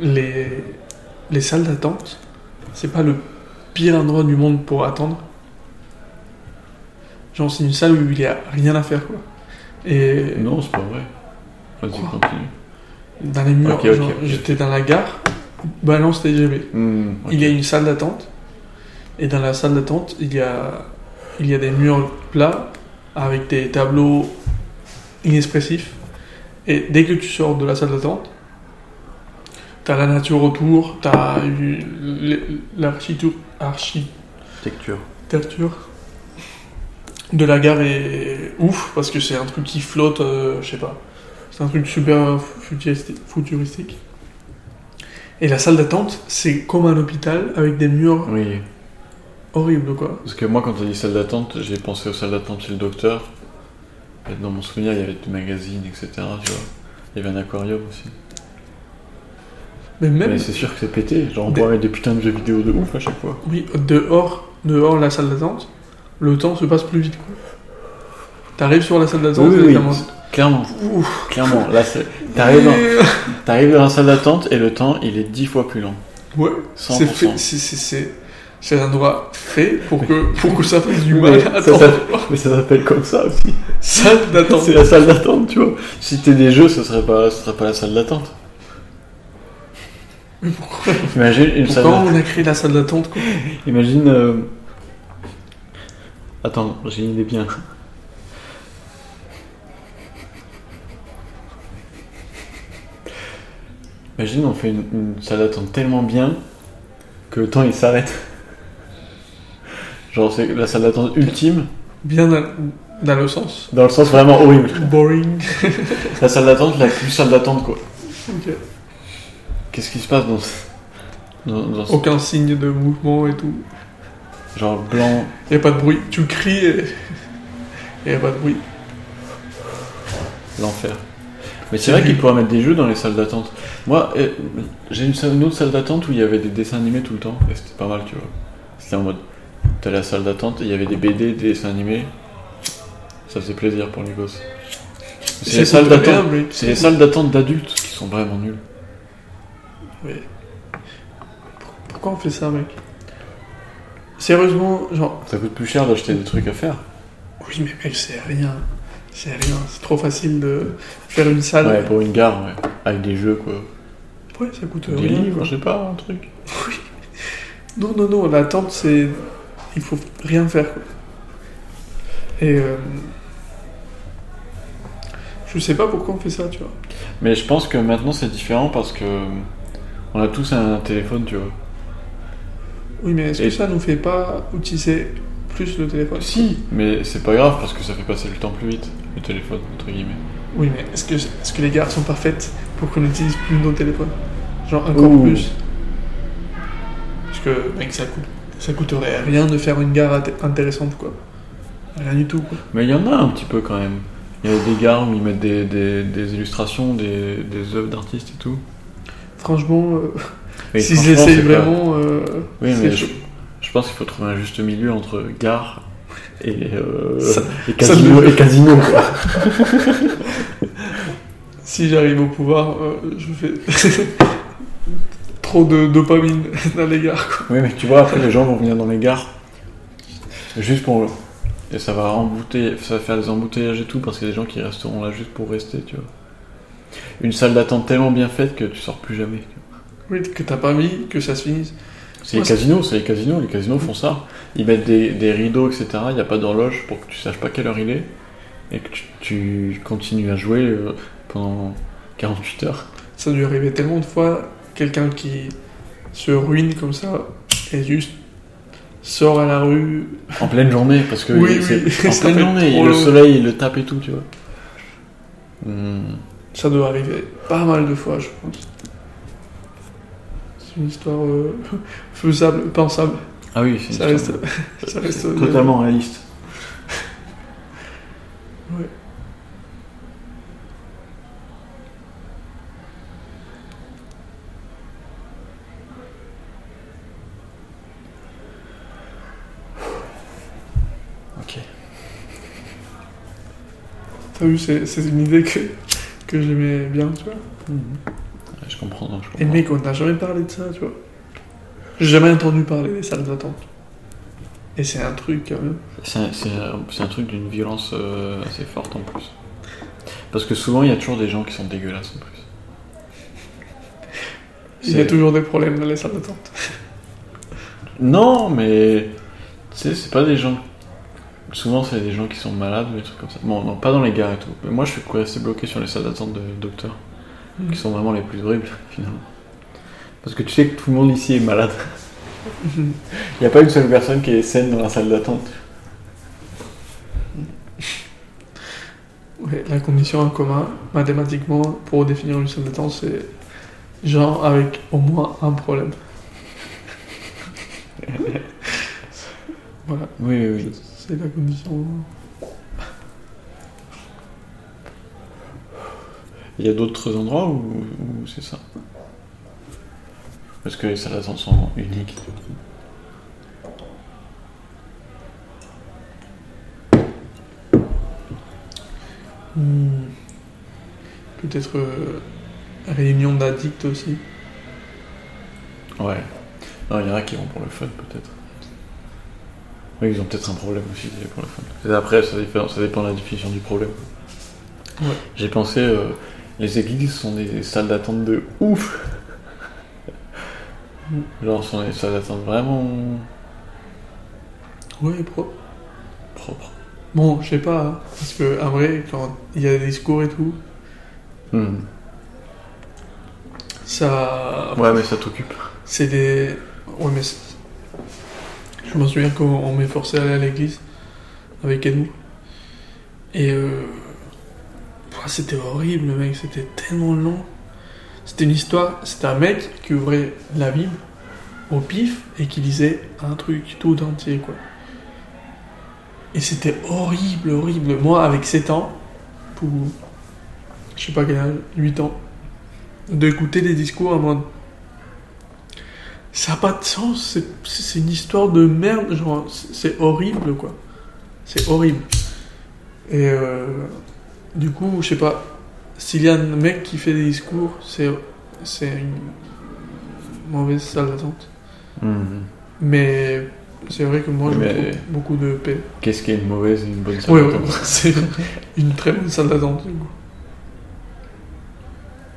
les, les salles d'attente, c'est pas le pire endroit du monde pour attendre. Genre, c'est une salle où il y a rien à faire, quoi. Et Non, c'est pas vrai. Vas-y, Quoi continue. dans les murs, j'étais dans la gare, balance TGV. Hmm. Il y a une salle d'attente, et dans la salle d'attente, il y a, il y a des murs plats avec des tableaux inexpressifs. Et dès que tu sors de la salle d'attente, t'as la nature autour, t'as l'architecture architecture de la gare est ouf parce que c'est un truc qui flotte, euh, je sais pas. C'est un truc super futuristi- futuristique. Et la salle d'attente, c'est comme un hôpital avec des murs Oui. horribles quoi. Parce que moi, quand t'as dit salle d'attente, j'ai pensé aux salles d'attente chez le docteur. Et Dans mon souvenir, il y avait des magazines, etc. Tu vois. Il y avait un aquarium aussi. Mais même, c'est sûr que c'est pété. Genre, on Des- pourrait mettre des putains de jeux vidéo de ouf à chaque fois. oui, dehors, dehors la salle d'attente, le temps se passe plus vite. T'arrives sur la salle d'attente Oui, et oui, Clairement. Ouf. Clairement. Là, c'est- t'arrives dans... dans la salle d'attente et le temps, il est dix fois plus long. Ouais, 100%. c'est fait, c'est- un endroit fait pour que, pour que ça fasse du Mais mal ça à attendre. s'appelle- Mais ça s'appelle comme ça aussi. Salle d'attente. C'est la salle d'attente, tu vois. Si c'était des jeux, ce serait pas, ce serait pas la salle d'attente. Pourquoi Imagine une Pourquoi on a créé la salle d'attente quoi Imagine. euh, Attends, j'ai une idée bien. Imagine, on fait une, une salle d'attente tellement bien que le temps il s'arrête. Genre, c'est la salle d'attente ultime, Bien dans, dans le sens. dans le sens vraiment horrible. Boring. La salle d'attente, la plus salle d'attente quoi. Ok. Qu'est-ce qui se passe dans. dans, dans ce- Aucun signe de mouvement et tout. Genre blanc. Y a pas de bruit. Tu cries et. y a pas de bruit. L'enfer. Mais c'est vrai qu'il pourrait mettre des jeux dans les salles d'attente. Moi, euh, j'ai une, autre salle d'attente où il y avait des dessins animés tout le temps, et c'était pas mal, tu vois. C'était en mode, t'as la salle d'attente, et il y avait des BD, des dessins animés. Ça faisait plaisir pour les gosses. C'est les salles d'attente. mais- C'est les salles d'attente d'adultes qui sont vraiment nulles. Oui. Pourquoi on fait ça, mec? Sérieusement, genre. Ça coûte plus cher d'acheter des trucs à faire. Oui, mais mec, c'est rien. C'est rien. C'est trop facile de faire une salle. Ouais, pour une gare, ouais. Avec des jeux, quoi. Ouais, ça coûte Des rien. livres, quoi. je sais pas, un truc. Non, non, non, l'attente, c'est. Il faut rien faire, quoi. Et. euh, Je sais pas pourquoi on fait ça, tu vois. Mais je pense que maintenant c'est différent parce que on a tous un téléphone, tu vois. Oui, mais est-ce Et- que ça nous fait pas utiliser plus le téléphone Si, mais c'est pas grave parce que ça fait passer le temps plus vite, le téléphone, entre guillemets. Oui, mais est-ce que, est-ce que les gares sont parfaites pour qu'on n'utilise plus nos téléphones? Genre encore Ouh. plus Parce que, mec, ça, coûte, ça coûterait rien de faire une gare int- intéressante, quoi. Rien du tout, quoi. Mais il y en a un petit peu quand même. Il y a des gares où ils mettent des, des, des illustrations, des, des œuvres d'artistes et tout. Franchement, euh, s'ils franchement, essayent c'est pas- vraiment, euh, Oui, mais je, pense qu'il faut trouver un juste milieu entre gare et, euh, Ça- et casino, me- et casino quoi. Si j'arrive au pouvoir, euh, je fais trop de dopamine dans les gares, quoi. Oui, mais tu vois, après les gens vont venir dans les gares juste pour. Et ça va embouter, ça va faire des embouteillages et tout parce qu'il y a des gens qui resteront là juste pour rester, tu vois. Une salle d'attente tellement bien faite que tu sors plus jamais. Oui, que t'as pas mis, que ça se finisse. C'est les casinos, c'est les casinos, les casinos font ça. Ils mettent des, des rideaux, etc. Il n'y a pas d'horloge pour que tu saches pas quelle heure il est et que tu, tu continues à jouer euh, pendant 48 heures. Ça a dû arriver tellement de fois, quelqu'un qui se ruine comme ça et juste sort à la rue. En pleine journée, parce que Oui, c'est oui, en pleine journée, le soleil il le tape et tout, tu vois. Hmm. Ça doit arriver pas mal de fois, je pense. C'est une histoire euh, faisable, pensable. Ah oui, c'est Ça reste, ça reste totalement réaliste. Ouais. Ok. T'as vu, c'est une idée que, que j'aimais bien, tu vois. Je comprends, non, je Et mec, on n'a jamais parlé de ça, tu vois. J'ai jamais entendu parler des salles d'attente. Et c'est un truc quand même. C'est un, truc d'une violence euh, assez forte en plus. Parce que souvent, il y a toujours des gens qui sont dégueulasses en plus. Il y a toujours des problèmes dans les salles d'attente. Non, mais tu sais, c'est pas des gens. Souvent, c'est des gens qui sont malades ou des trucs comme ça. Bon, non, pas dans les gares et tout. Mais moi, je suis resté bloqué sur les salles d'attente de docteurs, qui sont vraiment les plus horribles finalement. Parce que tu sais que tout le monde ici est malade. Il n'y a pas une seule personne qui est saine dans la salle d'attente. Ouais, la condition en commun, mathématiquement, pour définir une salle d'attente, c'est gens avec au moins un problème. voilà, Oui, oui, oui. C'est la condition. Il y a d'autres endroits où, où c'est ça? Parce que les salles d'attente sont uniques. Hmm. Peut-être euh, réunion d'addicts aussi. Ouais. Non, il y en a qui vont pour le fun, peut-être. Oui, ils ont peut-être un problème aussi pour le fun. Et après, ça dépend, ça dépend de la définition du problème. Ouais. J'ai pensé, euh, les églises sont des salles d'attente de ouf. Genre, sont des salles d'attente vraiment Ouais, pro. propres. Bon, je sais pas, hein, parce que en vrai, quand il y a des discours et tout, Hmm. ça. Ouais, mais ça t'occupe. C'est des. Ouais, mais. Je me souviens quand on m'est forcé à aller à l'église avec Edou. Et. Euh... C'était horrible, mec, c'était tellement long. C'était une histoire. C'était un mec qui ouvrait la Bible au pif et qui lisait un truc tout entier, quoi. Et c'était horrible, horrible. Moi, avec 7 ans, pour. Je sais pas quel âge, 8 ans, d'écouter des discours en mode. Ça n'a pas de sens, c'est- une histoire de merde, genre, c'est horrible, quoi. C'est horrible. Et euh, du coup, je sais pas, s'il y a un mec qui fait des discours, c'est une mauvaise salle d'attente. Hmm. Mais c'est vrai que moi, je Mais- trouve beaucoup de paix. Qu'est-ce qui est une mauvaise et une bonne salle oui, d'attente? c'est une très bonne salle d'attente, du coup.